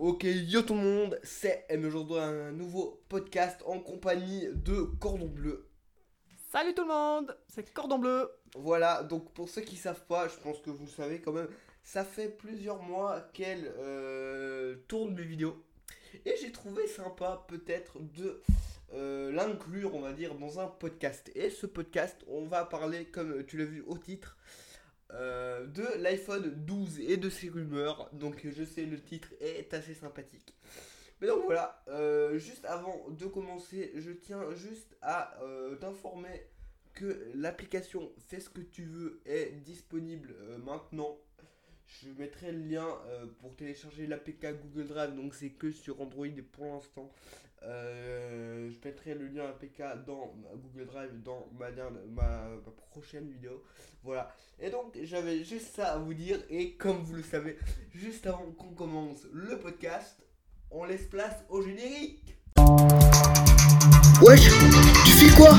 Ok, yo tout le monde, c'est M aujourd'hui un nouveau podcast en compagnie de Cordon Bleu. Salut tout le monde, c'est Cordon Bleu. Voilà, donc pour ceux qui savent pas, je pense que vous le savez quand même, ça fait plusieurs mois qu'elle euh, tourne mes vidéos. Et j'ai trouvé sympa peut-être de euh, l'inclure, on va dire, dans un podcast. Et ce podcast, on va parler, comme tu l'as vu au titre, euh, de l'iPhone 12 et de ses rumeurs. Donc je sais, le titre est assez sympathique. Mais donc voilà, euh, juste avant de commencer, je tiens juste à euh, t'informer que l'application Fais ce que tu veux est disponible maintenant. Je mettrai le lien pour télécharger l'APK Google Drive, donc c'est que sur Android pour l'instant. Euh, je mettrai le lien APK dans Google Drive dans ma, ma, ma prochaine vidéo. Voilà. Et donc j'avais juste ça à vous dire. Et comme vous le savez, juste avant qu'on commence le podcast, on laisse place au générique. Wesh, tu fais quoi?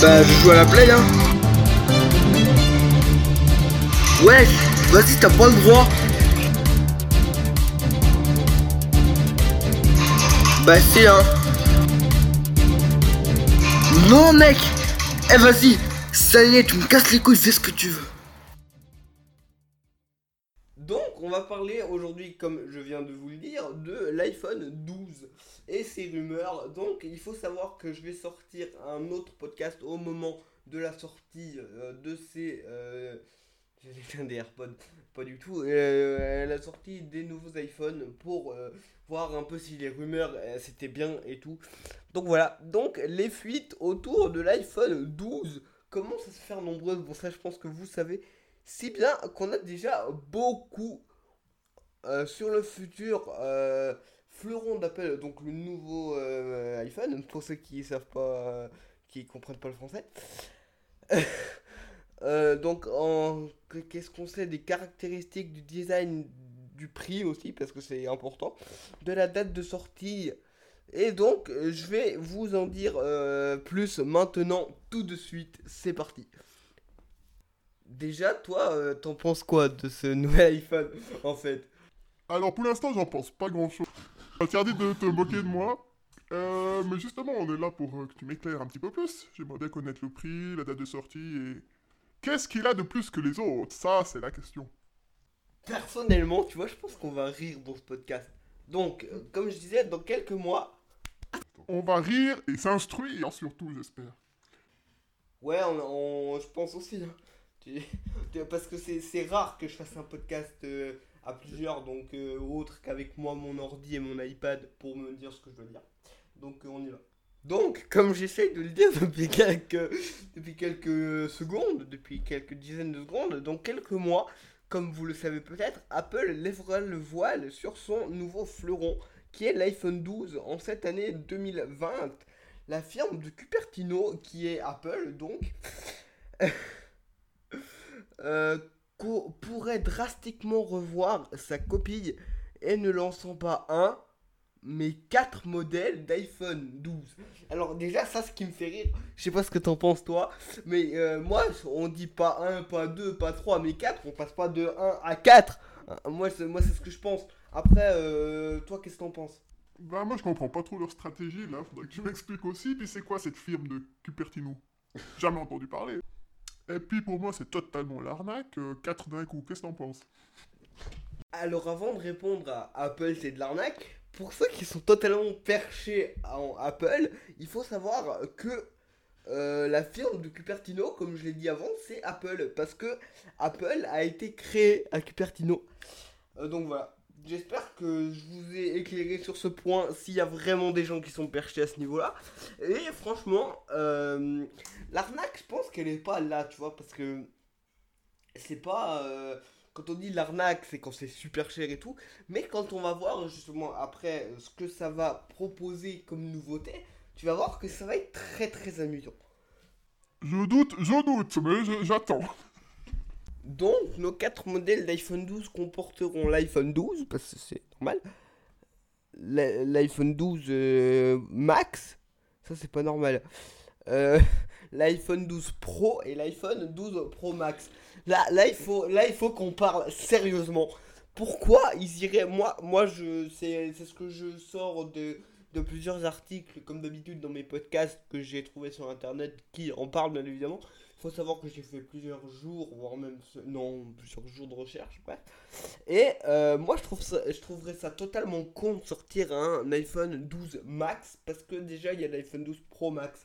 Bah je joue à la play hein Wesh, vas-y t'as pas le droit Bah c'est hein Non mec Eh vas-y, ça y est, tu me casses les couilles, fais ce que tu veux Donc, on va parler aujourd'hui, comme je viens de vous le dire, de l'iPhone 12 et ses rumeurs. Donc, il faut savoir que je vais sortir un autre podcast au moment de la sortie euh, de ces. Euh, J'allais dire des AirPods, pas du tout. Euh, la sortie des nouveaux iPhones pour euh, voir un peu si les rumeurs euh, c'était bien et tout. Donc voilà. Donc, les fuites autour de l'iPhone 12 commencent à se faire nombreuses. Bon, ça, je pense que vous savez. Si bien qu'on a déjà beaucoup euh, sur le futur fleuron d'Apple, donc le nouveau iPhone, pour ceux qui savent pas, qui comprennent pas le français. Euh, donc, qu'est-ce qu'on sait des caractéristiques du design, du prix aussi, parce que c'est important, de la date de sortie. Et donc, euh, je vais vous en dire euh, plus maintenant, tout de suite. C'est parti. Déjà, toi, t'en penses quoi de ce nouvel iPhone, en fait? Alors pour l'instant, j'en pense pas grand chose. Interdit de te moquer de moi. Mais justement, on est là pour que tu m'éclaires un petit peu plus. J'aimerais bien connaître le prix, la date de sortie et. Qu'est-ce qu'il a de plus que les autres? Ça, c'est la question. Personnellement, tu vois, je pense qu'on va rire dans ce podcast. Donc, euh, comme je disais, dans quelques mois, On va rire et s'instruire surtout, j'espère. ouais, on, on- je pense aussi. hein. Parce que c'est c'est rare que je fasse un podcast euh, à plusieurs, donc euh, autre qu'avec moi, mon ordi et mon iPad pour me dire ce que je veux dire. Donc, euh, on y va. Donc, comme j'essaye de le dire depuis quelques, secondes, depuis quelques dizaines de secondes, dans quelques mois, comme vous le savez peut-être, Apple lèvera le voile sur son nouveau fleuron, qui est l'iPhone 12 en cette année 2020. La firme de Cupertino, qui est Apple, donc, euh, pourrait drastiquement revoir sa copie et ne lançant pas un, mais quatre modèles d'iPhone 12. Alors déjà, ça, ce qui me fait rire, je sais pas ce que t'en penses toi, mais euh, moi, on dit pas 1, pas 2, pas 3, mais 4, on passe pas de 1 à 4. Euh, Moi, c'est moi, c'est ce que je pense. Après, euh, toi, qu'est-ce que t'en penses? Bah, moi, je comprends pas trop leur stratégie là. Faudrait que tu m'expliques aussi. Puis c'est quoi cette firme de Cupertino? Jamais entendu parler. Et puis pour moi, c'est totalement l'arnaque. euh, quatre d'un coup. Qu'est-ce que t'en penses? Alors avant de répondre à Apple c'est de l'arnaque, pour ceux qui sont totalement perchés en Apple, il faut savoir que euh, la firme de Cupertino, comme je l'ai dit avant, c'est Apple. Parce que Apple a été créé à Cupertino. Euh, donc voilà. J'espère que je vous ai éclairé sur ce point s'il y a vraiment des gens qui sont perchés à ce niveau-là. Et franchement, euh, l'arnaque, je pense qu'elle est pas là, tu vois, parce que c'est pas. Quand on dit l'arnaque, c'est quand c'est super cher et tout. Mais quand on va voir justement après euh, ce que ça va proposer comme nouveauté, tu vas voir que ça va être très très amusant. Je doute, je doute, mais j'attends. Donc, nos quatre modèles d'iPhone 12 comporteront l'iPhone 12, parce que c'est normal. l'i- L'iPhone 12 euh, Max, ça c'est pas normal. Euh, L'iPhone 12 Pro et l'iPhone 12 Pro Max. Là, là, il faut, là, il faut qu'on parle sérieusement. Pourquoi ils iraient Moi, moi, je, c'est, ce que je sors de, de plusieurs articles, comme d'habitude dans mes podcasts que j'ai trouvé sur internet, qui en parlent bien évidemment. Il faut savoir que j'ai fait plusieurs jours, voire même non, plusieurs jours de recherche, bref. Et euh, moi, je trouve ça, je trouverais ça totalement con de sortir un iPhone 12 Max, parce que déjà il y a l'iPhone 12 Pro Max.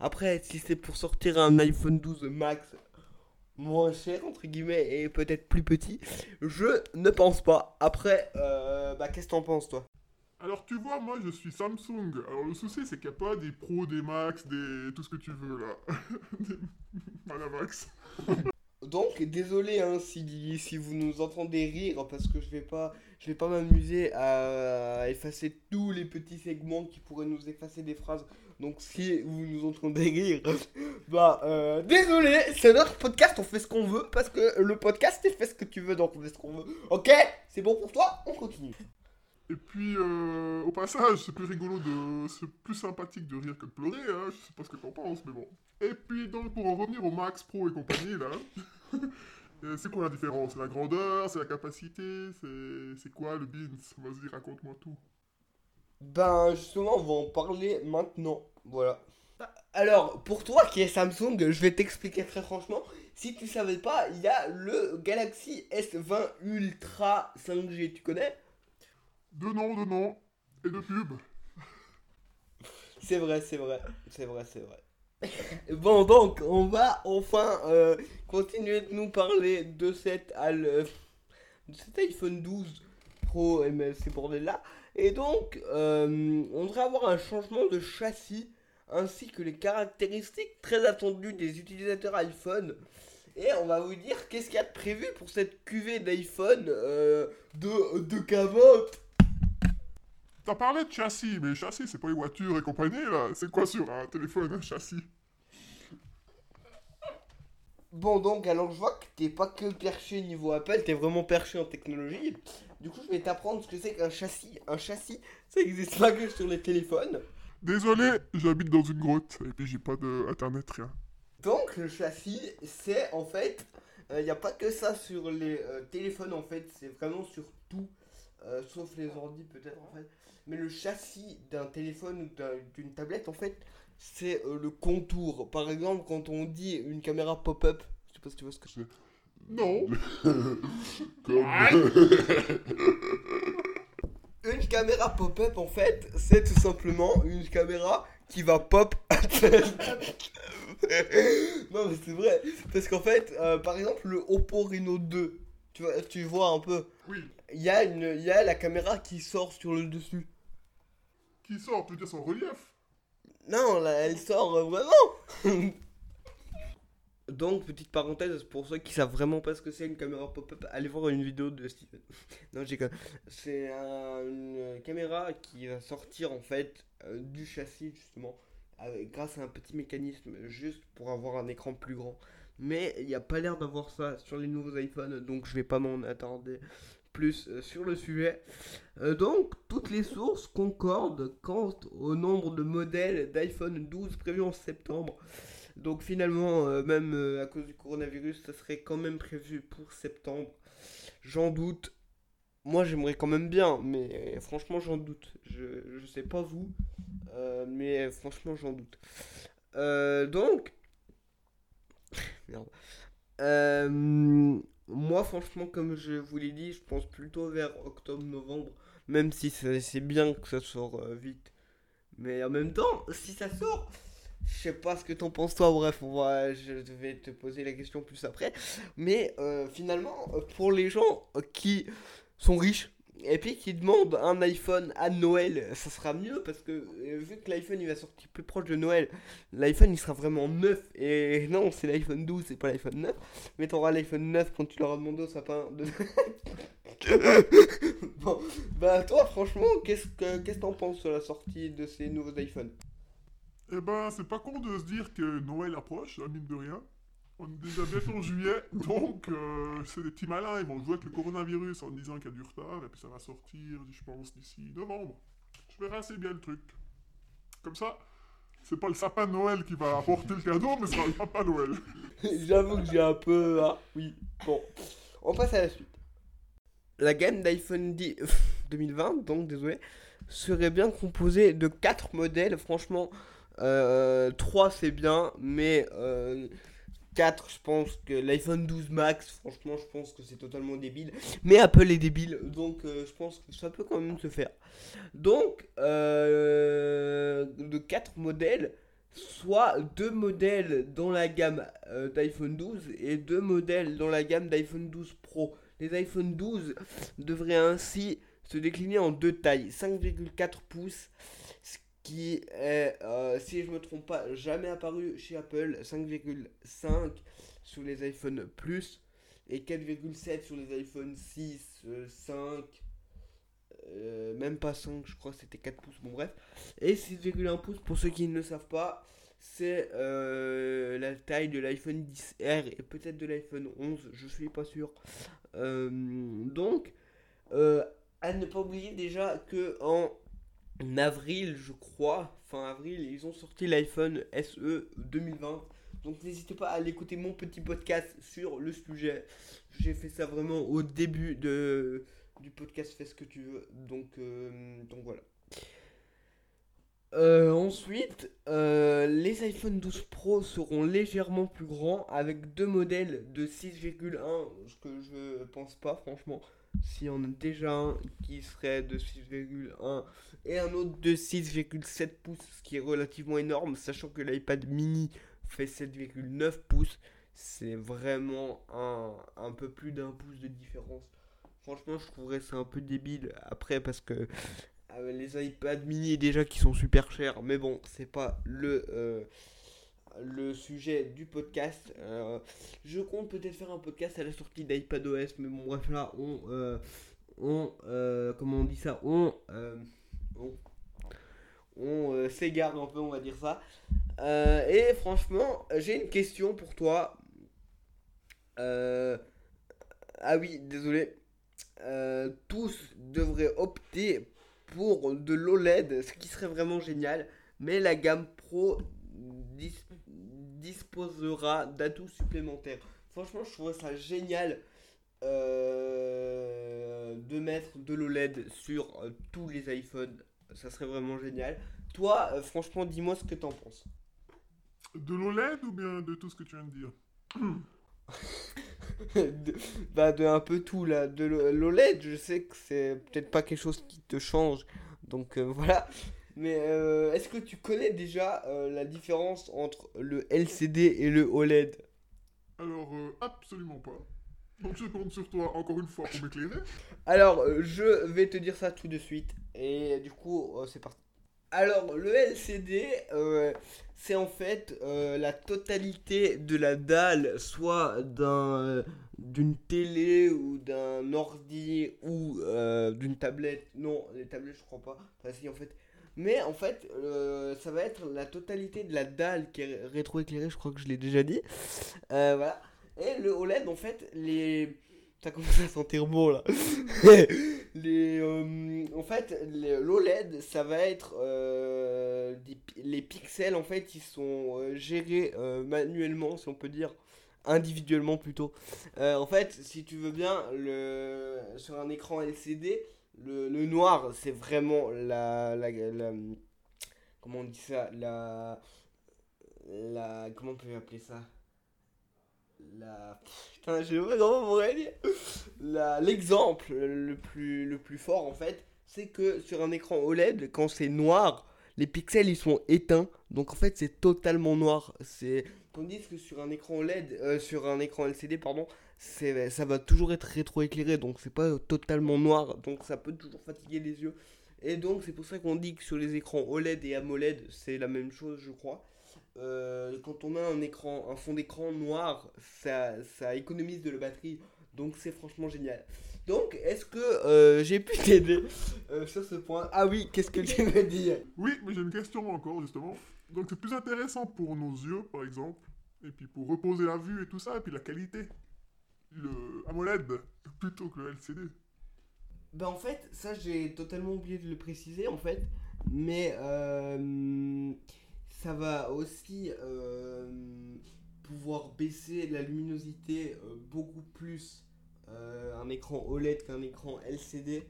Après, si c'est pour sortir un iPhone 12 Max moins cher, entre guillemets, et peut-être plus petit, je ne pense pas. Après, euh, bah, qu'est-ce que t'en penses, toi? Alors tu vois, moi je suis Samsung. Alors le souci c'est qu'il n'y a pas des pros, des max, des... tout ce que tu veux là. Des- Voilà max. Donc, désolé hein, si, si vous nous entendez rire, parce que je vais pas, je vais pas m'amuser à effacer tous les petits segments qui pourraient nous effacer des phrases. Donc, si vous nous entendez rire, bah, euh, désolé, c'est notre podcast, on fait ce qu'on veut, parce que le podcast, c'est fait ce que tu veux, donc on fait ce qu'on veut. Ok C'est bon pour toi On continue. Et puis euh, au passage, c'est plus rigolo de. C'est plus sympathique de rire que de pleurer, hein. Je sais pas ce que t'en penses, mais bon. Et puis donc pour en revenir au Max Pro et compagnie là. euh, c'est quoi la différence? C'est la grandeur, c'est la capacité, c'est quoi le beans? Vas-y, raconte-moi tout. Ben justement, on va en parler maintenant. Voilà. Alors, pour toi qui est Samsung, je vais t'expliquer très franchement. Si tu savais pas, il y a le Galaxy S20 Ultra 5G, tu connais? De noms, de noms et de pub. C'est vrai, c'est vrai, c'est vrai, c'est vrai. bon, donc, on va enfin euh, continuer de nous parler de cet, al- euh, cet iPhone 12 Pro ces bordels-là. Et donc, euh, on devrait avoir un changement de châssis ainsi que les caractéristiques très attendues des utilisateurs iPhone. Et on va vous dire qu'est-ce qu'il y a de prévu pour cette cuvée d'iPhone de, de cavote. T'as parlé de châssis, mais châssis c'est pas les voitures et compagnie là. C'est quoi sur un téléphone, un châssis? Bon donc alors je vois que t'es pas que perché niveau Apple, t'es vraiment perché en technologie. Du coup je vais t'apprendre ce que c'est qu'un châssis. Un châssis, ça existe pas que sur les téléphones. Désolé, j'habite dans une grotte et puis j'ai pas de internet rien. Donc le châssis c'est en fait, il n'y a pas que ça sur les euh, téléphones en fait, c'est vraiment sur tout, euh, sauf les ordi peut-être en fait. Mais le châssis d'un téléphone ou d'un- d'une tablette en fait, c'est euh, le contour. Par exemple quand on dit une caméra pop-up, je sais pas si tu vois ce que c'est. Non. Une caméra pop-up en fait, c'est tout simplement une caméra qui va pop. non mais c'est vrai, parce qu'en fait, euh, par exemple le Oppo Reno 2, tu vois, tu vois un peu, Oui. il y a une, il y a la caméra qui sort sur le dessus. Qui sort, veux dire son relief Non, là, elle sort euh, vraiment. Donc petite parenthèse pour ceux qui savent vraiment pas ce que c'est une caméra pop-up, allez voir une vidéo de Steven. non, j'ai C'est un- une caméra qui va sortir en fait euh, du châssis justement grâce à un petit mécanisme juste pour avoir un écran plus grand. Mais il n'y a pas l'air d'avoir ça sur les nouveaux iPhones, donc je vais pas m'en attarder plus euh, sur le sujet. Euh, donc toutes les sources concordent quant au nombre de modèles d'iPhone 12 prévus en septembre. Donc finalement, euh, même à cause du coronavirus, ça serait quand même prévu pour septembre. J'en doute. Moi, j'aimerais quand même bien, mais franchement, j'en doute. Je, je sais pas vous, mais franchement, j'en doute. Donc, merde. Moi, franchement, comme je vous l'ai dit, je pense plutôt vers octobre-novembre, même si c'est bien que ça sort euh, vite. Mais en même temps, si ça sort, je sais pas ce que t'en penses toi, bref, on va, je vais te poser la question plus après. Mais euh, finalement, euh, pour les gens qui sont riches et puis qui demandent un iPhone à Noël, ça sera mieux parce que euh, vu que l'iPhone il va sortir plus proche de Noël, l'iPhone il sera vraiment neuf. Et non, c'est l'iPhone 12, c'est pas l'iPhone 9. Mais t'auras l'iPhone 9 quand tu l'auras demandé au sapin de bon, bah toi franchement, qu'est-ce que qu'est-ce que t'en penses sur la sortie de ces nouveaux iPhones? Eh ben, c'est pas con de se dire que Noël approche, hein, mine de rien. On est déjà bientôt en juillet, donc euh, c'est des petits malins, ils vont jouer avec le coronavirus en disant qu'il y a du retard, et puis ça va sortir, je pense, d'ici novembre. Je verrai assez bien le truc. Comme ça, C'est pas le sapin de Noël qui va apporter le cadeau, mais ce sera le Papa Noël. J'avoue que j'ai un peu. ah, oui, bon. On passe à la suite. La gamme d'iPhone 10 2020, donc désolé, serait bien composée de 4 modèles. Franchement, euh, 3 c'est bien, mais euh, 4, je pense que l'iPhone 12 Max, franchement, je pense que c'est totalement débile. Mais Apple est débile, donc euh, je pense que ça peut quand même se faire. Donc, euh, de 4 modèles, soit 2 modèles dans la gamme euh, d'iPhone 12 et 2 modèles dans la gamme d'iPhone 12 Pro. Les iPhone 12 devraient ainsi se décliner en deux tailles, 5,4 pouces, ce qui est, euh, si je me trompe pas, jamais apparu chez Apple, 5,5 sur les iPhone Plus et 4,7 sur les iPhone 6, euh, 5, euh, même pas 5, je crois c'était 4 pouces, bon bref. Et 6,1 pouces, pour ceux qui ne le savent pas, c'est euh, la taille de l'iPhone 10R et peut-être de l'iPhone 11, je suis pas sûr. Euh, donc, euh, à ne pas oublier déjà que en avril, je crois, fin avril, ils ont sorti l'iPhone SE 2020. Donc n'hésitez pas à aller écouter mon petit podcast sur le sujet. J'ai fait ça vraiment au début de, du podcast Fais ce que tu veux. Donc, euh, donc voilà. Euh, ensuite, euh, les iPhone 12 Pro seront légèrement plus grands avec deux modèles de 6,1, ce que je pense pas franchement. S'il y en a déjà un qui serait de 6,1 et un autre de 6,7 pouces, ce qui est relativement énorme, sachant que l'iPad mini fait 7,9 pouces, c'est vraiment un, un peu plus d'un pouce de différence. Franchement, je trouverais ça un peu débile après parce que euh, les iPad mini déjà qui sont super chers, mais bon, c'est pas le euh, le sujet du podcast. Euh, je compte peut-être faire un podcast à la sortie d'iPadOS, mais bon, bref, là, on, euh, on euh, comment on dit ça, on, on, on, s'égare un peu, on va dire ça. Et franchement, j'ai une question pour toi. Ah oui, désolé. Tous devraient opter pour de l'OLED, ce qui serait vraiment génial. Mais la gamme Pro disposera d'atouts supplémentaires. Franchement, je trouverais ça génial euh, de mettre de l'OLED sur euh, tous les iPhones. Ça serait vraiment génial. Toi, euh, franchement, dis-moi ce que t'en penses. De l'OLED ou bien de tout ce que tu viens de dire? De, bah, de un peu tout là. De l'O- l'OLED, je sais que c'est peut-être pas quelque chose qui te change. Donc voilà. Mais euh, est-ce que tu connais déjà euh, la différence entre le LCD et le OLED Alors, euh, absolument pas. Donc je compte sur toi encore une fois pour m'éclairer. Alors, je vais te dire ça tout de suite. Et du coup, c'est parti. Alors, le LCD, c'est en fait la totalité de la dalle, soit d'un, d'une télé ou d'un ordi ou d'une tablette. Non, les tablettes, je crois pas. Enfin, si, en fait. Mais en fait, euh, ça va être la totalité de la dalle qui est rétroéclairée, je crois que je l'ai déjà dit. Euh, voilà. Et le OLED, en fait, les. Ça commence à sentir bon là. les, euh, en fait, l'OLED, ça va être les pixels. En fait, ils sont gérés manuellement, si on peut dire, individuellement plutôt. En fait, si tu veux bien, le sur un écran LCD, le, noir, c'est vraiment la, la, comment on dit ça, la, la, comment on peut appeler ça, la, putain, je sais pas comment on pourrait L'exemple le plus, le plus fort en fait, c'est que sur un écran OLED, quand c'est noir, les pixels ils sont éteints, donc en fait c'est totalement noir. C'est tandis que sur un écran OLED, euh, sur un écran LCD pardon, ça va toujours être rétroéclairé, donc c'est pas totalement noir, donc ça peut toujours fatiguer les yeux. Et donc c'est pour ça qu'on dit que sur les écrans OLED et AMOLED c'est la même chose je crois. Euh, quand on a un écran, un fond d'écran noir, ça, ça économise de la batterie, donc c'est franchement génial. Donc, est-ce que euh, j'ai pu t'aider euh, sur ce point? Ah oui, qu'est-ce que tu veux dire Oui, mais j'ai une question encore, justement. Donc c'est plus intéressant pour nos yeux, par exemple, et puis pour reposer la vue et tout ça, et puis la qualité. Le AMOLED plutôt que le LCD. Bah en fait, ça j'ai totalement oublié de le préciser en fait, mais euh, ça va aussi euh, pouvoir baisser la luminosité euh, beaucoup plus un écran OLED qu'un écran LCD.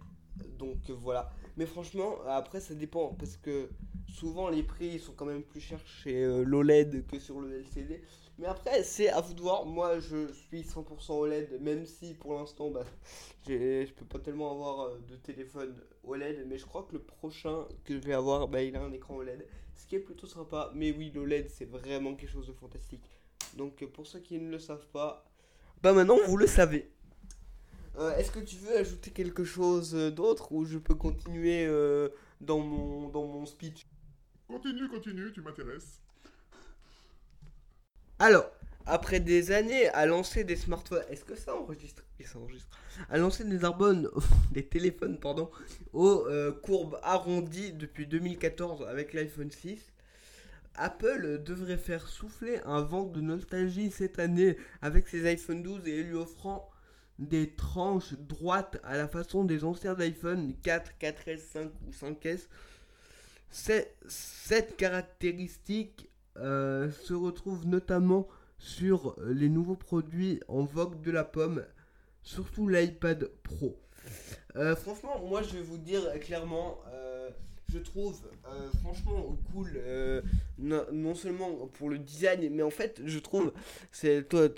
Donc voilà. Mais franchement, après ça dépend parce que souvent les prix sont quand même plus chers chez l'OLED que sur le LCD. Mais après, c'est à vous de voir. Moi, je suis 100% OLED, même si pour l'instant, bah, je peux pas tellement avoir euh, de téléphone OLED. Mais je crois que le prochain que je vais avoir, bah, il a un écran OLED. Ce qui est plutôt sympa. Mais oui, l'OLED, c'est vraiment quelque chose de fantastique. Donc, euh, pour ceux qui ne le savent pas, bah maintenant, vous le savez. Euh, Est-ce que tu veux ajouter quelque chose d'autre ou je peux continuer dans, mon, dans mon speech? Continue, continue, tu m'intéresses. Alors, après des années à lancer des smartphones, est-ce que ça enregistre? Oui, ça enregistre. À lancer des arbonnes, des téléphones, pardon, aux euh, courbes arrondies depuis 2014 avec l'iPhone 6, Apple devrait faire souffler un vent de nostalgie cette année avec ses iPhone 12 et lui offrant des tranches droites à la façon des anciens iPhone 4, 4S, 5 ou 5S. C'est- Cette caractéristique euh, se retrouve notamment sur les nouveaux produits en vogue de la pomme, surtout l'iPad Pro. Euh, franchement, moi je vais vous dire clairement, euh, je trouve euh, franchement cool, non, non seulement pour le design, mais en fait je trouve, c'est toi,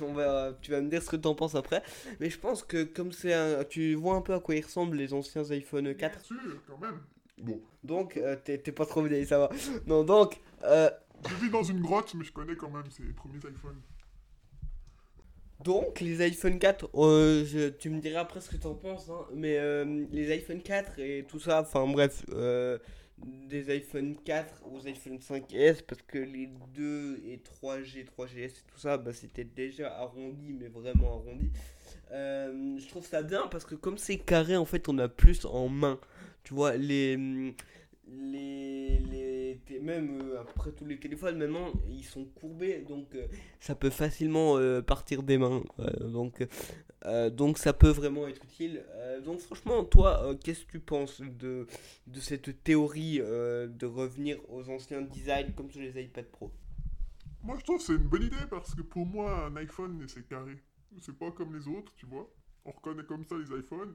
on va, tu vas me dire ce que tu en penses après, mais je pense que comme c'est tu vois un peu à quoi ils ressemblent les anciens iPhone 4, Bien sûr, quand même. Bon, donc t'es pas trop vieille, ça va. Non, donc, je vis dans une grotte, mais je connais quand même ces premiers iPhones. Donc, les iPhone 4, euh, tu me diras après ce que t'en penses, hein, mais euh, les iPhone 4 et tout ça, enfin bref, euh, des iPhone 4 aux iPhone 5S, parce que les 2 et 3G, 3GS et tout ça, bah, c'était déjà arrondi, mais vraiment arrondi. Je trouve ça bien parce que comme c'est carré, en fait, on a plus en main. Tu vois, les. les, les même euh, après tous les téléphones maintenant ils sont courbés donc euh, ça peut facilement euh, partir des mains donc donc ça peut vraiment être utile donc franchement toi qu'est-ce que tu penses de de cette théorie de revenir aux anciens designs comme sur les iPad Pro? Moi, je trouve c'est une bonne idée parce que pour moi, un iPhone, c'est carré. C'est pas comme les autres, tu vois. On reconnaît comme ça les iPhones.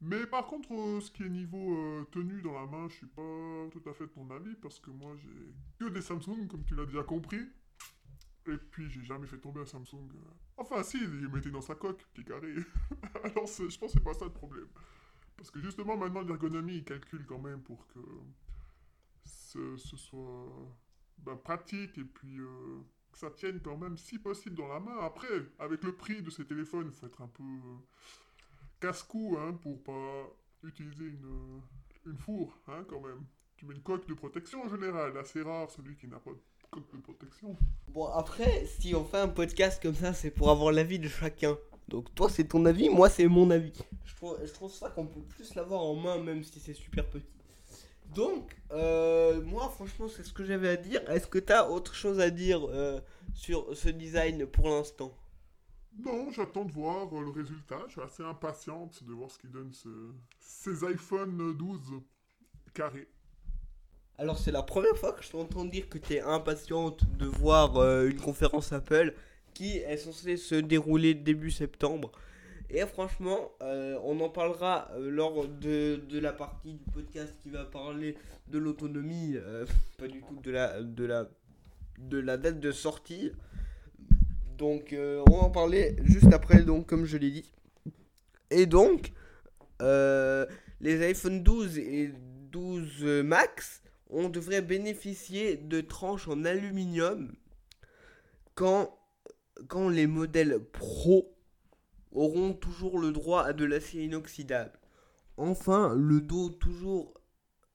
Mais par contre, euh, ce qui est niveau euh, tenue dans la main, je suis pas tout à fait de ton avis parce que moi, j'ai que des Samsung, comme tu l'as déjà compris. Et puis, j'ai jamais fait tomber un Samsung. Enfin, si, il mettait dans sa coque, est carré. Alors, je pense que c'est pas ça le problème. Parce que justement, maintenant, l'ergonomie, il calcule quand même pour que ce, soit ben, pratique et puis euh, que ça tienne quand même si possible dans la main. Après, avec le prix de ces téléphones, il faut être un peu casse-cou hein, pour pas utiliser une, euh, une fourre hein, quand même. Tu mets une coque de protection en général, assez rare celui qui n'a pas de coque de protection. bon après si on fait un podcast comme ça c'est pour avoir l'avis de chacun. Donc toi c'est ton avis moi c'est mon avis. Je trouve, ça qu'on peut plus l'avoir en main même si c'est super petit. Donc euh, moi franchement c'est ce que j'avais à dire. Est-ce que tu as autre chose à dire euh, sur ce design pour l'instant? Non, j'attends de voir euh, le résultat. Je suis assez impatiente de voir ce qu'ils donnent ce- ces iPhone 12 carrés. Alors c'est la première fois que je t'entends dire que tu es impatiente de voir euh, une conférence Apple qui est censée se dérouler début septembre. Et franchement, euh, on en parlera lors de, la partie du podcast qui va parler de l'autonomie, pas du tout de la, de, la, de la date de sortie. Donc euh, on va en parler juste après, donc comme je l'ai dit. Et donc, euh, les iPhone 12 et 12 Max on devrait bénéficier de tranches en aluminium quand, quand les modèles Pro auront toujours le droit à de l'acier inoxydable. Enfin, le dos toujours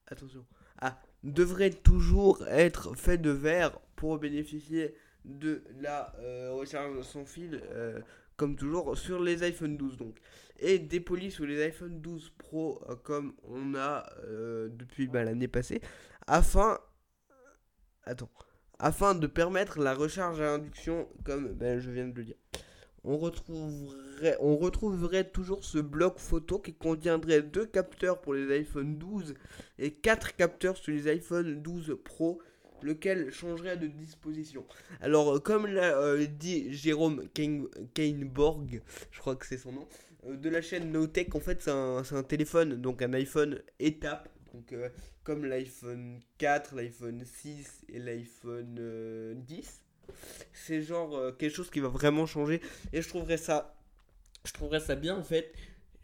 attention, ah, devrait toujours être fait de verre pour bénéficier de la euh, recharge sans fil euh, comme toujours sur les iPhone 12 donc. Et dépoli sur les iPhone 12 Pro euh, comme on a depuis bah, l'année passée afin attends afin de permettre la recharge à induction comme ben, je viens de le dire. On retrouverait on retrouverait toujours ce bloc photo qui contiendrait deux capteurs pour les iPhone 12 et quatre capteurs sur les iPhone 12 Pro lequel changerait de disposition. Alors, euh, comme l'a euh, dit Jérôme Kain- Kainborg, je crois que c'est son nom, euh, de la chaîne NoTech, en fait, c'est un, téléphone, donc un iPhone étape. Donc, comme l'iPhone 4, l'iPhone 6 et l'iPhone euh, 10. C'est genre quelque chose qui va vraiment changer. Et je trouverais ça, je trouverais ça bien en fait.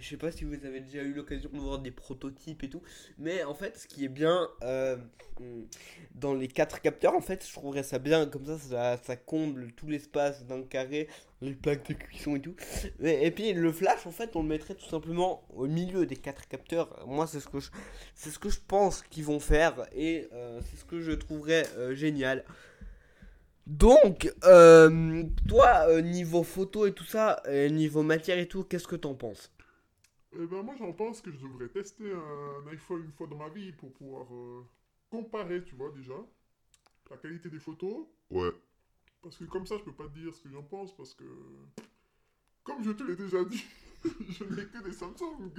Je sais pas si vous avez déjà eu l'occasion de voir des prototypes et tout. Mais en fait, ce qui est bien euh, dans les quatre capteurs, en fait, je trouverais ça bien. Comme ça, ça, comble tout l'espace d'un carré, les plaques de cuisson et tout. Et, puis le flash, en fait, on le mettrait tout simplement au milieu des quatre capteurs. Moi, c'est ce que je, c'est ce que je pense qu'ils vont faire et euh, c'est ce que je trouverais euh, génial. Donc, toi, niveau photo et tout ça, niveau matière et tout, qu'est-ce que t'en penses? Eh ben moi j'en pense que je devrais tester un iPhone une fois dans ma vie pour pouvoir euh, comparer, tu vois déjà, la qualité des photos. Ouais. Parce que comme ça je peux pas te dire ce que j'en pense parce que, comme je te l'ai déjà dit, je n'ai que des Samsung.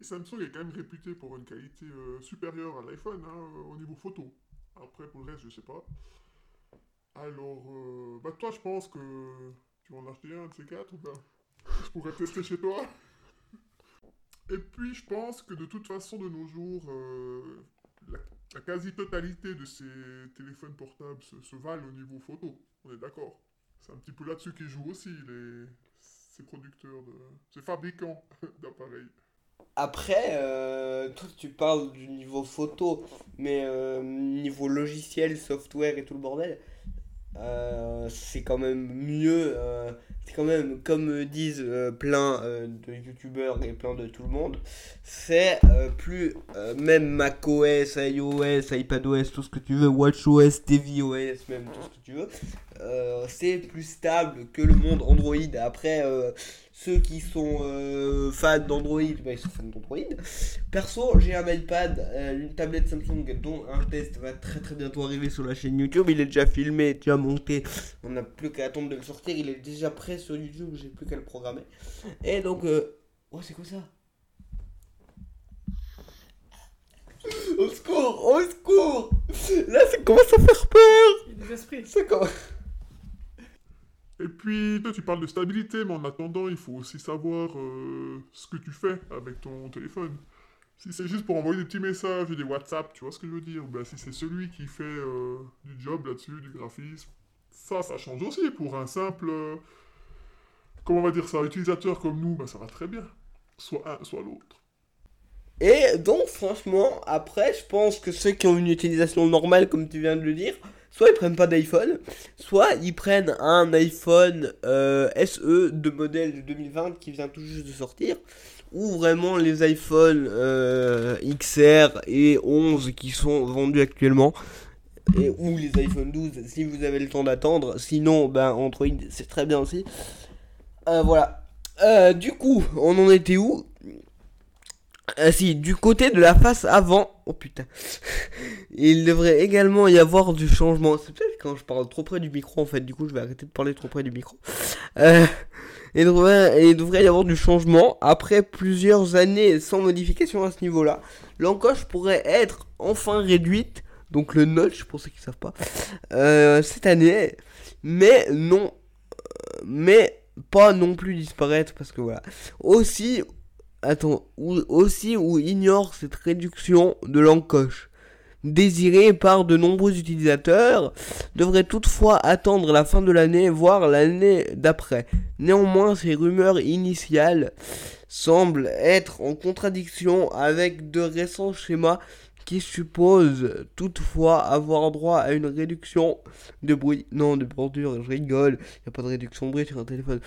Et Samsung est quand même réputé pour une qualité euh, supérieure à l'iPhone hein, au niveau photo. Après pour le reste je sais pas. Alors, euh, bah toi je pense que tu vas en acheter un de ces quatre ou bien je pourrais tester chez toi. Et puis, je pense que de toute façon, de nos jours, euh, la, quasi-totalité de ces téléphones portables se, valent au niveau photo. On est d'accord. C'est un petit peu là-dessus qu'ils jouent aussi, les, ces producteurs, de, ces fabricants d'appareils. Après, euh, tu parles du niveau photo, mais euh, niveau logiciel, software et tout le bordel, euh, c'est quand même mieux. euh, c'est quand même, comme euh, disent plein de youtubeurs et plein de tout le monde, c'est plus même macOS, iOS, iPadOS, tout ce que tu veux, WatchOS, tvOS, même tout ce que tu veux, c'est plus stable que le monde Android. Après, ceux qui sont euh, fans d'Android, bah, ils sont fans d'Android. Perso, j'ai un iPad, euh, une tablette Samsung dont un test va très très bientôt arriver sur la chaîne YouTube. Il est déjà filmé, déjà monté. On n'a plus qu'à attendre de le sortir. Il est déjà prêt sur YouTube, j'ai plus qu'à le programmer. Et donc, euh... oh, c'est quoi ça? Au secours, au secours Là, ça commence à faire peur Il y a des esprits. Ça commence... Puis, toi, tu parles de stabilité, mais en attendant, il faut aussi savoir euh, ce que tu fais avec ton téléphone. Si c'est juste pour envoyer des petits messages et des WhatsApp, tu vois ce que je veux dire Ou si c'est celui qui fait euh, du job là-dessus, du graphisme, ça, ça change aussi. Pour un simple, euh, comment on va dire ça, utilisateur comme nous, ben, ça va très bien. Soit un, soit l'autre. Et donc, franchement, après, je pense que ceux qui ont une utilisation normale, comme tu viens de le dire, soit ils prennent pas d'iPhone, soit ils prennent un iPhone euh, SE de modèle de 2020 qui vient tout juste de sortir, ou vraiment les iPhones euh, XR et 11 qui sont vendus actuellement. Et, ou les iPhone 12 si vous avez le temps d'attendre. Sinon, ben, Android c'est très bien aussi. Euh, voilà. Du coup, on en était où? Ah si, du côté de la face avant, oh putain, il devrait également y avoir du changement. C'est peut-être quand je parle trop près du micro en fait, du coup je vais arrêter de parler trop près du micro. Euh, il, devrait, devrait y avoir du changement après plusieurs années sans modification à ce niveau-là. L'encoche pourrait être enfin réduite, donc le notch pour ceux qui savent pas, euh, cette année, mais non, euh, mais pas non plus disparaître parce que voilà. Aussi, Attends, ou, aussi ou ignore cette réduction de l'encoche. Désirée par de nombreux utilisateurs, devrait toutefois attendre la fin de l'année, voire l'année d'après. Néanmoins, ces rumeurs initiales semblent être en contradiction avec de récents schémas qui supposent toutefois avoir droit à une réduction de bruit. Non, de bordure, je rigole, il n'y a pas de réduction de bruit sur un téléphone.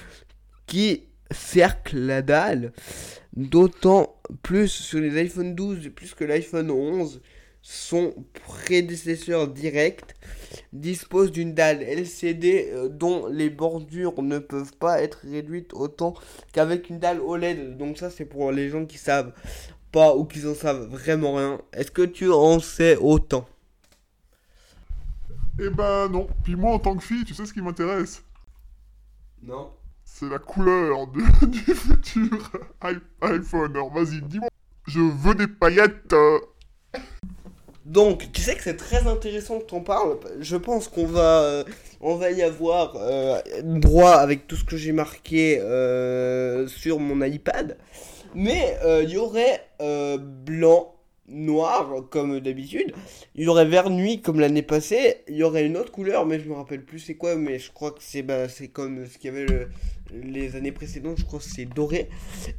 Qui cercle la dalle d'autant plus sur les iPhone 12 plus que l'iPhone 11 son prédécesseur direct dispose d'une dalle LCD euh, dont les bordures ne peuvent pas être réduites autant qu'avec une dalle OLED donc ça c'est pour les gens qui savent pas ou qui en savent vraiment rien. Est-ce que tu en sais autant? Eh ben non. Puis moi, en tant que fille, tu sais ce qui m'intéresse? Non C'est la couleur du futur iPhone. Alors vas-y, dis-moi. Je veux des paillettes. Donc, tu sais que c'est très intéressant que t'en parles. Je pense qu'on va, euh, y avoir euh, droit avec tout ce que j'ai marqué euh, sur mon iPad. Mais il y aurait blanc, noir comme d'habitude. Il y aurait vert nuit comme l'année passée. Il y aurait une autre couleur, mais je me rappelle plus c'est quoi. Mais je crois que c'est bah, c'est comme ce qu'il y avait le- les années précédentes. Je crois que c'est doré.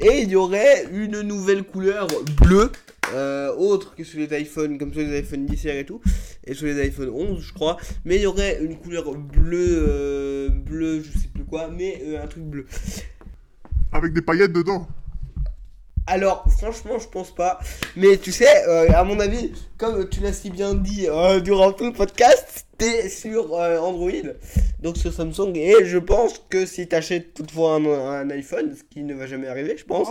Et il y aurait une nouvelle couleur bleue. euh, autre que sur les iPhones, comme sur les iPhone 10 et tout, et sur les iPhone 11, je crois. Mais il y aurait une couleur bleue, euh, bleu, je sais plus quoi, mais euh, un truc bleu. Avec des paillettes dedans. Alors, franchement, je pense pas. Mais tu sais, euh, à mon avis, comme tu l'as si bien dit euh, durant tout le podcast, t'es sur euh, Android, donc sur Samsung. Et je pense que si t'achètes toutefois un, un iPhone, ce qui ne va jamais arriver, je pense,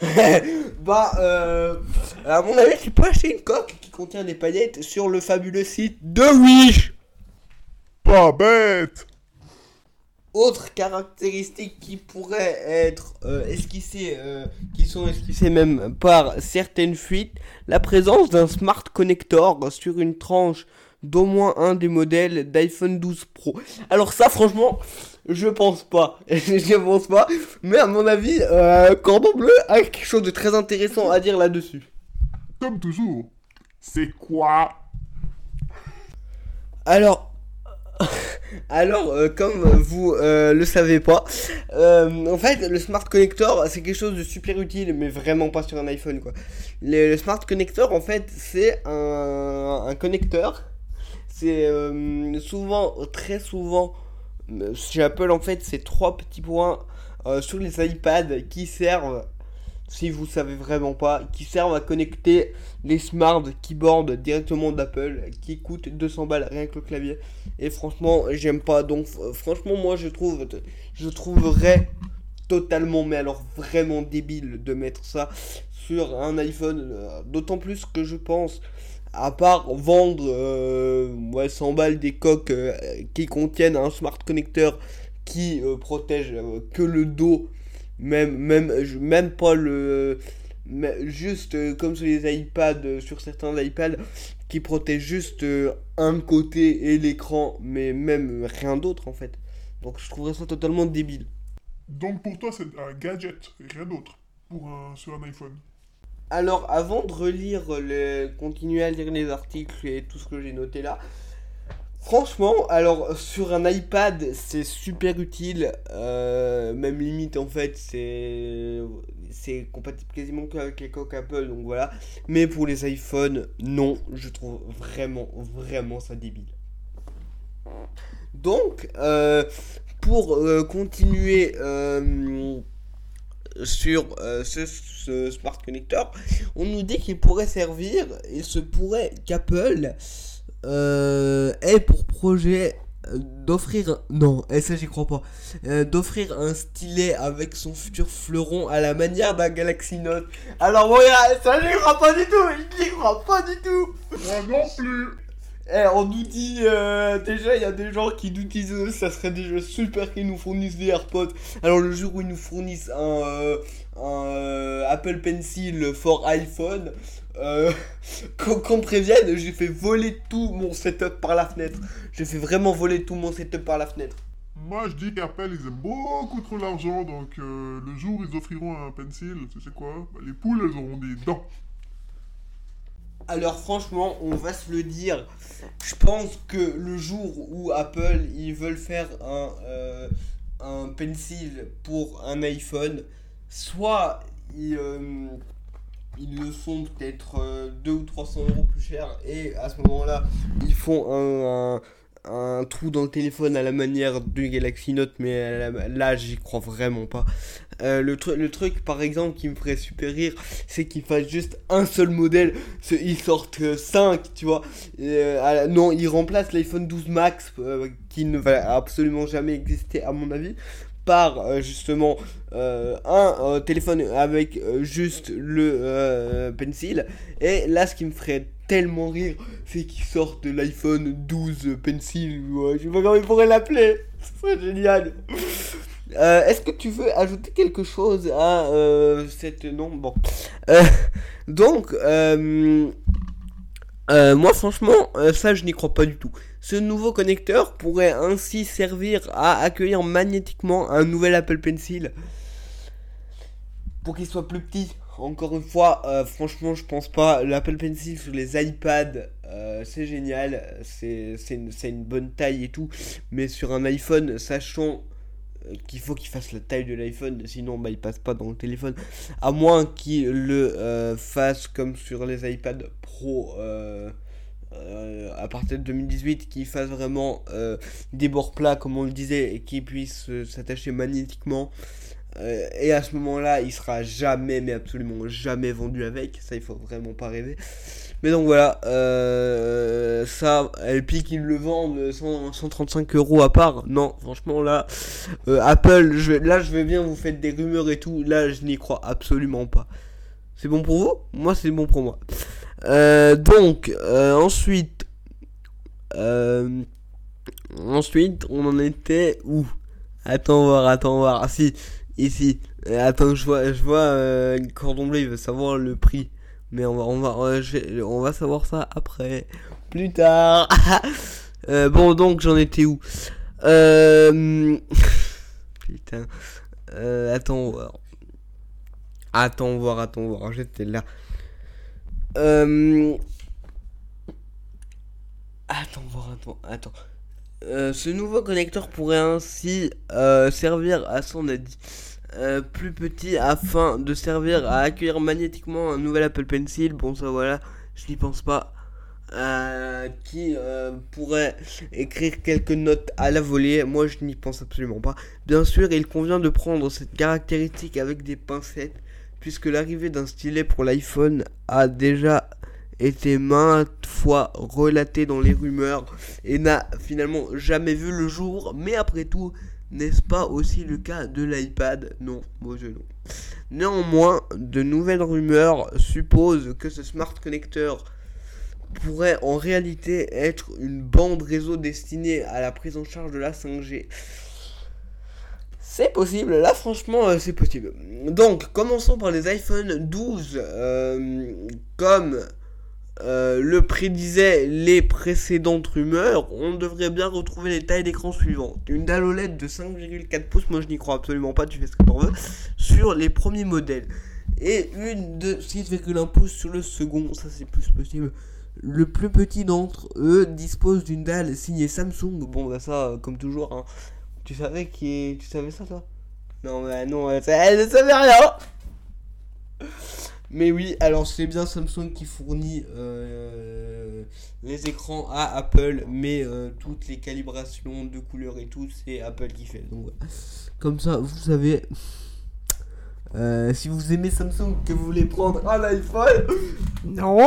bah, euh, à mon avis, tu peux acheter une coque qui contient des paillettes sur le fabuleux site de Wish. Pas bête Autre caractéristique qui pourrait être euh, esquissée, euh, qui sont esquissées même par certaines fuites, la présence d'un smart connector sur une tranche d'au moins un des modèles d'iPhone 12 Pro. Alors ça franchement, je pense pas, je pense pas, mais à mon avis, euh, Cordon Bleu a quelque chose de très intéressant à dire là-dessus. Comme toujours. C'est quoi? Alors, alors euh, comme vous euh, le savez pas, euh, en fait le smart connector c'est quelque chose de super utile, mais vraiment pas sur un iPhone quoi. Le, smart connector en fait c'est un, connecteur, c'est souvent, très souvent, chez Apple en fait c'est trois petits points sur les iPads qui servent, si vous savez vraiment pas, qui servent à connecter les smart keyboards directement d'Apple qui coûtent 200 balles rien que le clavier. Et franchement j'aime pas. Donc f- franchement moi je trouve je trouverais totalement mais alors vraiment débile de mettre ça sur un iPhone. Euh, d'autant plus que je pense à part vendre euh, ouais, 100 balles des coques euh, qui contiennent un smart connecteur qui euh, protège euh, que le dos même même même pas le juste euh, comme sur les iPads, euh, sur certains iPads, qui protègent juste euh, un côté et l'écran, mais même rien d'autre en fait. Donc je trouverais ça totalement débile. Donc pour toi, c'est un gadget, et rien d'autre, pour un, sur un iPhone. Alors avant de relire le, continuer à lire les articles et tout ce que j'ai noté là, franchement, alors sur un iPad c'est super utile, euh, même limite en fait c'est compatible quasiment qu'avec les coques Apple donc voilà. Mais pour les iPhones, non, je trouve vraiment vraiment ça débile. Donc euh, pour euh, continuer sur ce, ce smart connector, on nous dit qu'il pourrait servir, il se pourrait qu'Apple euh, pour projet euh, d'offrir, non, et ça j'y crois pas, euh, d'offrir un stylet avec son futur fleuron à la manière d'un Galaxy Note. Alors bon, ça j'y crois pas du tout, j'y crois pas du tout. Moi non plus Eh, on nous dit euh, déjà, il y a des gens qui nous disent euh, ça serait déjà super qu'ils nous fournissent des AirPods. Alors le jour où ils nous fournissent un, un Apple Pencil for iPhone, euh, qu'on prévienne, j'ai fait voler tout mon setup par la fenêtre. J'ai fait vraiment voler tout mon setup par la fenêtre. Moi, je dis qu'Apple, ils aiment beaucoup trop l'argent, donc euh, le jour où ils offriront un pencil, tu sais quoi? Bah, Les poules, elles auront des dents. Alors franchement, on va se le dire. Je pense que le jour où Apple ils veulent faire un euh, un pencil pour un iPhone, soit ils, ils le font peut-être euh, 2 ou 300 euros plus cher et à ce moment-là ils font un, un, trou dans le téléphone à la manière du Galaxy Note mais là j'y crois vraiment pas. Euh, le, le truc par exemple qui me ferait super rire c'est qu'ils fassent juste un seul modèle ils sortent 5 tu vois euh, non ils remplacent l'iPhone 12 Max euh, qui ne va absolument jamais exister à mon avis par euh, justement euh, un euh, téléphone avec juste le pencil. Et là ce qui me ferait tellement rire c'est qu'ils sortent l'iPhone 12 pencil. Ou, je sais pas comment ils pourraient l'appeler. Ce serait génial. Est-ce que tu veux ajouter quelque chose à cette non bon. Donc euh, moi franchement, euh, ça je n'y crois pas du tout. Ce nouveau connecteur pourrait ainsi servir à accueillir magnétiquement un nouvel Apple Pencil pour qu'il soit plus petit. Encore une fois, euh, franchement, je pense pas. L'Apple Pencil sur les iPads, c'est génial. C'est une, bonne taille et tout. Mais sur un iPhone, sachant qu'il faut qu'il fasse la taille de l'iPhone, sinon bah, il passe pas dans le téléphone. À moins qu'il le euh, fasse comme sur les iPad Pro. euh, euh, à partir de 2018, qu'il fasse vraiment euh, des bords plats, comme on le disait, et qu'il puisse euh, s'attacher magnétiquement. Euh, et à ce moment-là, il sera jamais, mais absolument jamais vendu avec. Ça, il faut vraiment pas rêver. Mais donc voilà, euh, ça, puis qu'ils le vendent 100 135 euros à part. Non, franchement, là, euh, Apple, je, vais- là, je vais bien, vous faites des rumeurs et tout. Là, je n'y crois absolument pas. C'est bon pour vous? Moi, c'est bon pour moi. Euh, donc, euh, ensuite, ensuite, on en était où? Attends voir, attends voir. Ah si, ici. Attends, je vois, je vois Cordon Bleu, il veut savoir le prix. Mais on va, on va, on va savoir ça après, plus tard. Euh, bon, donc j'en étais où? Euh... Putain. Euh, attends voir. Attends voir, attends voir. J'étais là. Euh... Attends voir, attends, attends. Ce nouveau connecteur pourrait ainsi servir à son aide euh, plus petit afin de servir à accueillir magnétiquement un nouvel Apple Pencil. Bon, ça voilà, je n'y pense pas. Euh, qui euh, pourrait écrire quelques notes à la volée. Moi, je n'y pense absolument pas. Bien sûr, il convient de prendre cette caractéristique avec des pincettes, puisque l'arrivée d'un stylet pour l'iPhone a déjà été maintes fois relatée dans les rumeurs et n'a finalement jamais vu le jour. Mais après tout, n'est-ce pas aussi le cas de l'iPad? Non, moi je non. Néanmoins, de nouvelles rumeurs supposent que ce smart connecteur pourrait en réalité être une bande réseau destinée à la prise en charge de la 5G. C'est possible, là franchement euh, c'est possible. Donc commençons par les iPhone 12. euh, comme euh, le prédisaient les précédentes rumeurs, on devrait bien retrouver les tailles d'écran suivantes. Une dalle OLED de 5,4 pouces, moi je n'y crois absolument pas, tu fais ce que tu veux, sur les premiers modèles. Et une de 6,1 pouces sur le second, ça c'est plus possible. Le plus petit d'entre eux dispose d'une dalle signée Samsung. Bon, bah ça, euh, comme toujours, hein. Tu savais qui est... Tu savais ça, toi? Non, bah non, elle ne savait rien Mais oui, alors c'est bien Samsung qui fournit euh, les écrans à Apple, mais euh, toutes les calibrations de couleurs et tout, c'est Apple qui fait. Donc voilà. Comme ça, vous savez... Euh, si vous aimez Samsung, que vous voulez prendre un iPhone, Non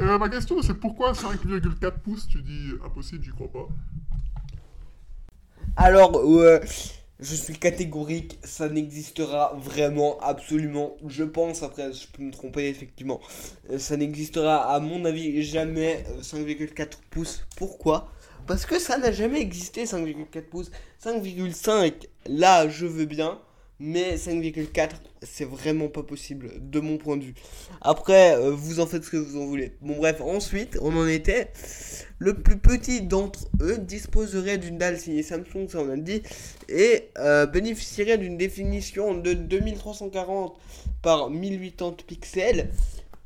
Euh, ma question, c'est pourquoi 5,4 pouces Tu dis impossible, j'y crois pas. Alors, euh, je suis catégorique, ça n'existera vraiment, absolument, je pense, après je peux me tromper effectivement, euh, ça n'existera à mon avis jamais euh, 5,4 pouces. Pourquoi? Parce que ça n'a jamais existé 5,4 pouces. 5,5, là je veux bien, mais 5,4 c'est vraiment pas possible de mon point de vue. Après, euh, vous en faites ce que vous en voulez. Bon bref, ensuite on en était... Le plus petit d'entre eux disposerait d'une dalle signée Samsung, ça on a dit, et euh, bénéficierait d'une définition de 2340 par 1080 pixels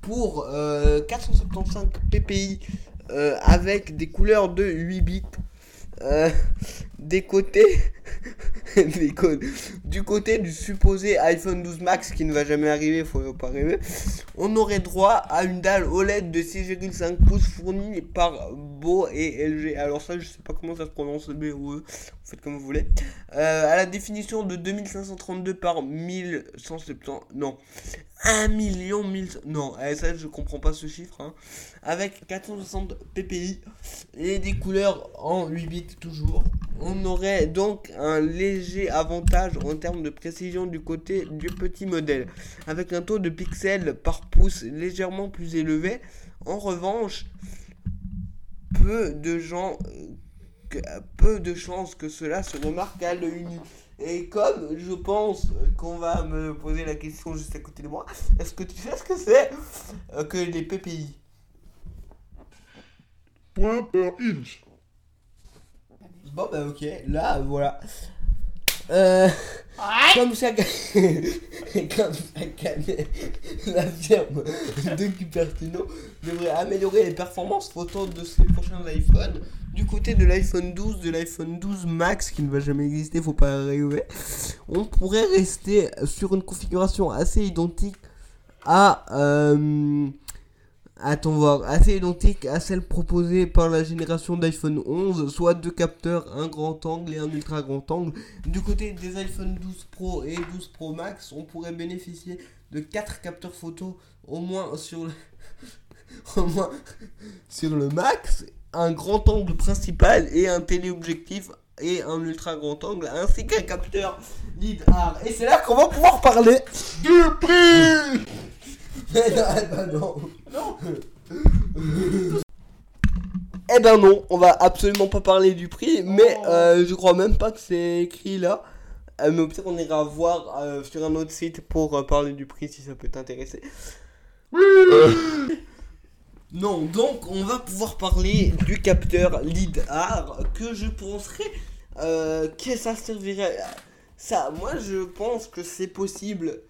pour euh, 475 ppi euh, avec des couleurs de 8 bits. Euh, des côtés du côté du supposé iPhone 12 Max qui ne va jamais arriver, faut pas rêver, on aurait droit à une dalle OLED de 6,5 pouces fournie par Beau et LG. Alors ça, je sais pas comment ça se prononce, ou E, faites comme vous voulez. Euh, à la définition de 2532 par 1170, non, 1 million 1000, non, ça je comprends pas ce chiffre, hein. avec 460 ppi et des couleurs en 8 bits toujours. On aurait donc un léger avantage en termes de précision du côté du petit modèle, avec un taux de pixels par pouce légèrement plus élevé. En revanche, peu de gens, euh, peu de chances que cela se remarque à l'œil nu. Et comme je pense qu'on va me poser la question juste à côté de moi, est-ce que tu sais ce que c'est euh, que les PPI point per inch. Bon bah ok, là voilà. Euh, comme ça, comme ça gagnait la firme de Cupertino devrait améliorer les performances photo de ses prochains iPhones. Du côté de l'iPhone 12, de l'iPhone 12 Max qui ne va jamais exister, faut pas rêver. On pourrait rester sur une configuration assez identique à euh, Attends voir, assez identique à celle proposée par la génération d'iPhone 11, soit deux capteurs, un grand angle et un ultra grand angle. Du côté des iPhone 12 Pro et 12 Pro Max, on pourrait bénéficier de quatre capteurs photo au moins sur le, au moins sur le Max, un grand angle principal et un téléobjectif et un ultra grand angle ainsi qu'un capteur LiDAR. Et c'est là qu'on va pouvoir parler Du prix eh ben non. Eh ben non, on va absolument pas parler du prix, mais euh, je crois même pas que c'est écrit là. Euh, mais peut-être on ira voir euh, sur un autre site pour parler du prix si ça peut t'intéresser. Non, donc on va pouvoir parler du capteur LiDAR que je penserais que ça servirait. Ça, moi je pense que c'est possible,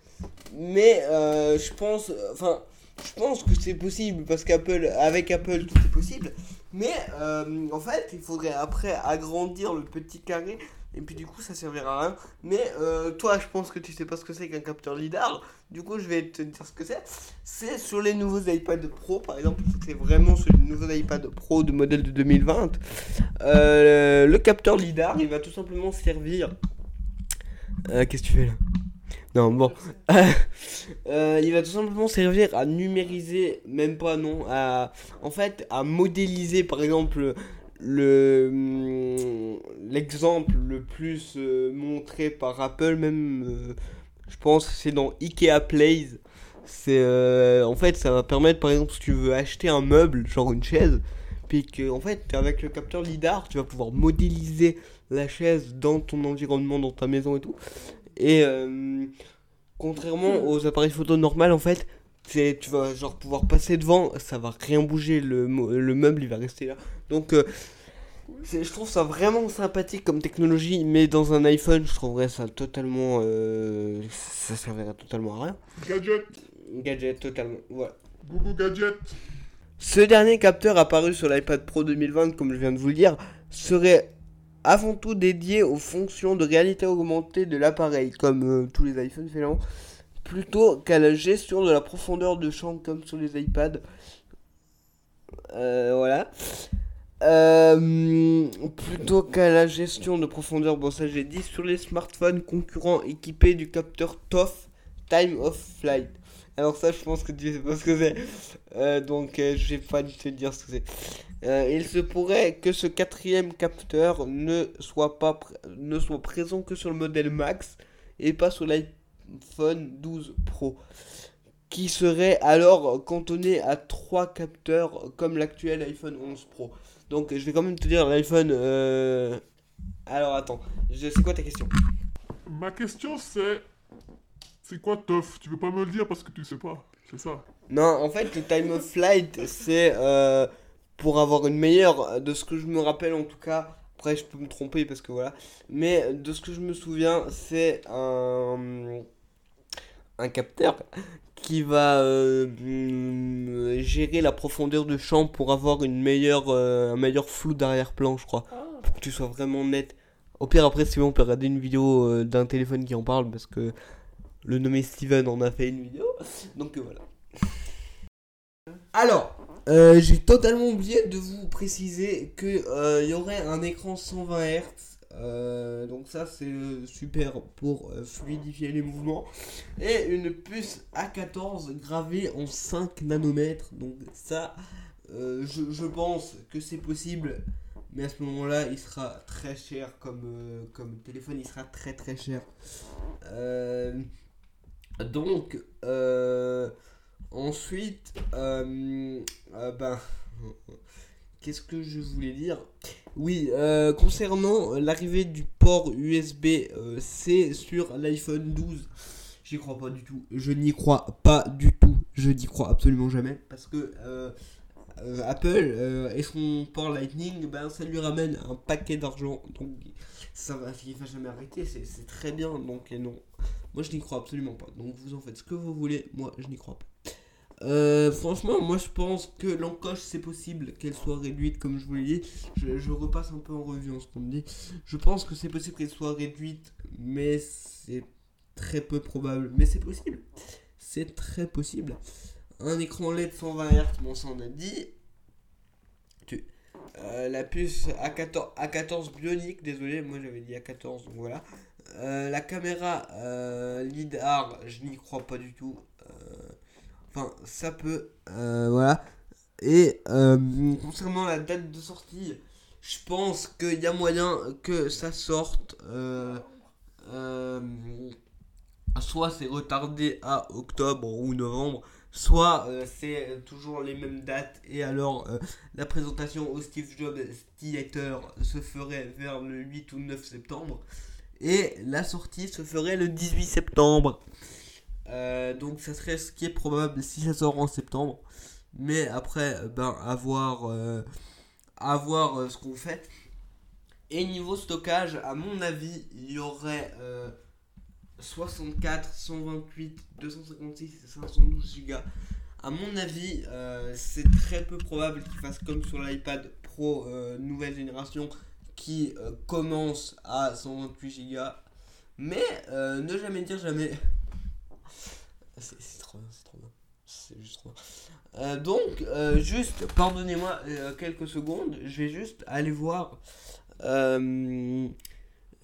mais euh, je pense, enfin, je pense que c'est possible parce qu'Apple, avec Apple, tout est possible. Mais euh, en fait, il faudrait après agrandir le petit carré et puis du coup ça servira à rien. Mais euh, toi, je pense que tu sais pas ce que c'est qu'un capteur lidar. Du coup, je vais te dire ce que c'est. C'est sur les nouveaux iPad Pro, par exemple. C'est vraiment sur les nouveaux iPad Pro de modèle de 2020. Euh, le capteur lidar, il va tout simplement servir. Qu'est-ce que tu fais là? Non, bon. Euh, il va tout simplement servir à numériser, même pas non, à en fait à modéliser par exemple le hum, l'exemple le plus euh, montré par Apple même euh, je pense c'est dans Ikea Plays. C'est en fait ça va permettre par exemple si tu veux acheter un meuble genre une chaise puis que en fait avec le capteur lidar tu vas pouvoir modéliser la chaise dans ton environnement dans ta maison et tout et euh, contrairement aux appareils photo normaux en fait c'est tu vas genre pouvoir passer devant ça va rien bouger le, le meuble il va rester là. Donc euh, je trouve ça vraiment sympathique comme technologie mais dans un iPhone je trouverais ça totalement euh, ça servirait totalement à rien. Gadget. Gadget totalement voilà Google Gadget. Ce dernier capteur apparu sur l'iPad Pro 2020, comme je viens de vous le dire, serait avant tout dédié aux fonctions de réalité augmentée de l'appareil, comme euh, tous les iPhones finalement, plutôt qu'à la gestion de la profondeur de champ comme sur les iPads. Euh, voilà. Euh, plutôt qu'à la gestion de profondeur, bon ça j'ai dit, sur les smartphones concurrents équipés du capteur TOF, Time of Flight. Alors ça je pense que tu sais pas ce que c'est. Euh, donc euh, je vais pas te dire ce que c'est. Euh, il se pourrait que ce quatrième capteur ne soit pas ne soit présent que sur le modèle Max et pas sur l'iPhone 12 Pro, qui serait alors cantonné à trois capteurs comme l'actuel iPhone 11 Pro. Donc je vais quand même te dire l'iPhone. euh, Alors attends, c'est quoi ta question? Ma question c'est... C'est quoi TOF Tu veux pas me le dire parce que tu sais pas, c'est ça Non, en fait, le time of flight, c'est euh, pour avoir une meilleure, de ce que je me rappelle en tout cas. Après, je peux me tromper parce que voilà. Mais de ce que je me souviens, c'est un, un capteur qui va euh, gérer la profondeur de champ pour avoir une meilleure, euh, un meilleur flou d'arrière-plan, je crois. Pour que tu sois vraiment net. Au pire, après, si on peut regarder une vidéo euh, d'un téléphone qui en parle parce que le nommé Steven en a fait une vidéo. Donc euh, voilà. Alors, euh, j'ai totalement oublié de vous préciser que euh, y aurait un écran 120 Hz. euh, donc ça c'est super pour fluidifier les mouvements et une puce A14 gravée en 5 nanomètres donc ça je, pense que c'est possible mais à ce moment là il sera très cher comme, comme téléphone il sera très très cher donc euh, Ensuite, euh, euh, ben, qu'est-ce que je voulais dire? Oui, euh, concernant l'arrivée du port USB-C sur l'iPhone 12, j'y crois pas du tout. Je n'y crois pas du tout. Je n'y crois absolument jamais parce que euh, Apple euh, et son port Lightning, ben, ça lui ramène un paquet d'argent. Donc ça va, il va jamais arrêter, c'est très bien. Donc et non, moi je n'y crois absolument pas. Donc vous en faites ce que vous voulez, moi je n'y crois pas. Euh, franchement, moi je pense que l'encoche c'est possible qu'elle soit réduite, comme je vous l'ai dit. Je, je repasse un peu en revue en ce qu'on me dit. Je pense que c'est possible qu'elle soit réduite, mais c'est très peu probable. Mais c'est possible. C'est très possible. Un écran LED 120 Hz, bon ça on a dit. Tu- euh, la puce A14, A14 bionique, désolé, moi j'avais dit A14, donc voilà. Euh, la caméra euh, LIDAR, je n'y crois pas du tout. Enfin, ça peut. voilà. Et concernant la date de sortie, je pense qu'il y a moyen que ça sorte. soit c'est retardé à octobre ou novembre, soit euh, c'est toujours les mêmes dates. Et alors, euh, la présentation au Steve Jobs Theater se ferait vers le 8 ou 9 septembre. Et la sortie se ferait le 18 septembre. Euh, donc ça serait ce qui est probable si ça sort en septembre. Mais après, euh, ben, à voir, euh, euh, ce qu'on fait. Et niveau stockage, à mon avis, il y aurait euh, 64, 128, 256 et 512 Go. À mon avis, euh, c'est très peu probable qu'il fasse comme sur l'iPad Pro euh, nouvelle génération qui euh, commence à 128 Go. Mais ne jamais dire jamais. C'est trop bien, c'est trop bien. C'est juste trop bien. Donc, juste, pardonnez-moi quelques secondes, je vais juste aller voir.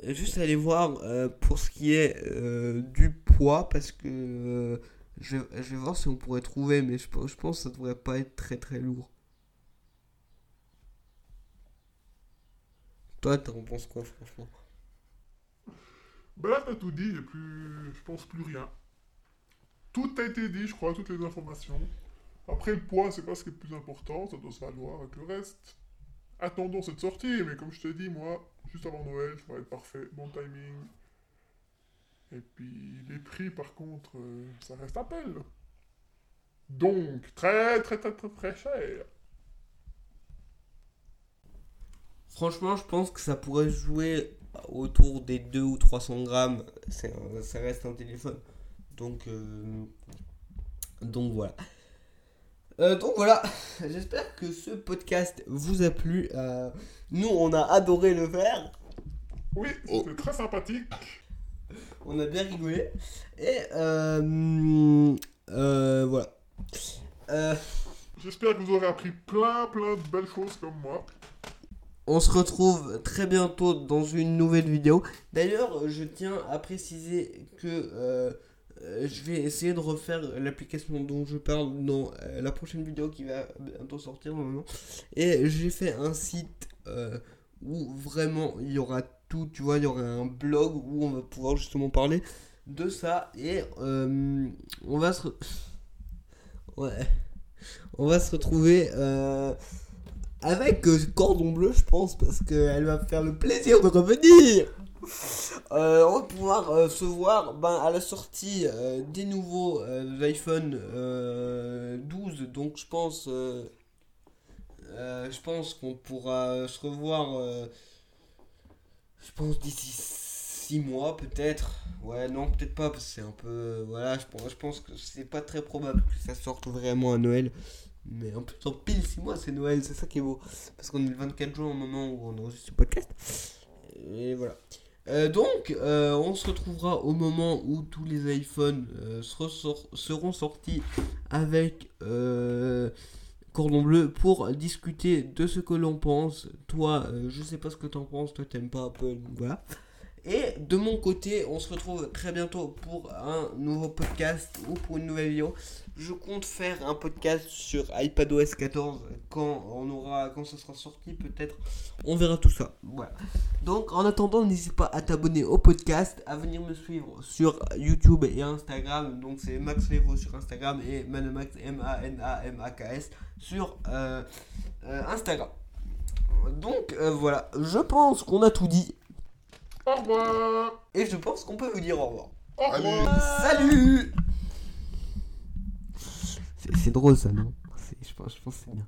Juste aller voir euh, pour ce qui est euh, du poids, parce que euh, je, je vais voir si on pourrait trouver, mais je, pense- je pense que ça devrait pas être très très lourd. Toi, t'en penses quoi, franchement? Ben là, t'as tout dit, plus. Je pense plus rien. Tout a été dit, je crois, toutes les informations. Après, le poids, c'est pas ce qui est le plus important, ça doit se valoir avec le reste. Attendons cette sortie, mais comme je te dis, moi, juste avant Noël, ça va être parfait, bon timing. Et puis, les prix, par contre, euh, ça reste Apple. Donc, très, très, très, très, très cher. Franchement, je pense que ça pourrait jouer autour des 2 ou 300 grammes. Ça reste un téléphone. Donc, euh, donc voilà. Euh, donc voilà, j'espère que ce podcast vous a plu. Euh, nous, on a adoré le faire. Oui, c'est très sympathique. On a bien rigolé. Et euh, euh, voilà. Euh, J'espère que vous aurez appris plein, plein de belles choses comme moi. On se retrouve très bientôt dans une nouvelle vidéo. D'ailleurs, je tiens à préciser que euh, je vais essayer de refaire l'application dont je parle dans euh, la prochaine vidéo qui va bientôt sortir normalement. Et j'ai fait un site euh, où vraiment il y aura tout, tu vois, il y aura un blog où on va pouvoir justement parler de ça. Et on va se... Ouais. On va se retrouver... avec Cordon Bleu, je pense, parce qu'elle va me faire le plaisir de revenir. Euh, on va pouvoir euh, se voir ben, à la sortie euh, des nouveaux iPhone euh, 12. Donc je pense, je pense qu'on pourra se revoir. je pense d'ici 6 mois peut-être. Ouais, non, peut-être pas parce que c'est un peu. Voilà, je pense, je pense que c'est pas très probable que ça sorte vraiment à Noël. Mais en plus, en pile 6 mois, c'est Noël, c'est ça qui est beau. Parce qu'on est le 24 juin au moment où on enregistre ce podcast. Et voilà. Euh, donc, euh, on se retrouvera au moment où tous les iPhones euh, seront sortis avec Cordon Bleu pour discuter de ce que l'on pense. Toi, je sais pas ce que t'en penses, toi t'aimes pas Apple, voilà. Et de mon côté, on se retrouve très bientôt pour un nouveau podcast ou pour une nouvelle vidéo. Je compte faire un podcast sur iPadOS 14 quand on aura quand ça sera sorti peut-être. On verra tout ça. Voilà. Donc en attendant, n'hésite pas à t'abonner au podcast, à venir me suivre sur YouTube et Instagram. Donc c'est Max Levo sur Instagram et Manamax M A N A M A K S sur euh, euh, Instagram. Donc euh, voilà, je pense qu'on a tout dit Au revoir. et je pense qu'on peut vous dire au revoir. Au revoir. Salut C'est drôle ça, non? Je pense, je pense que c'est bien.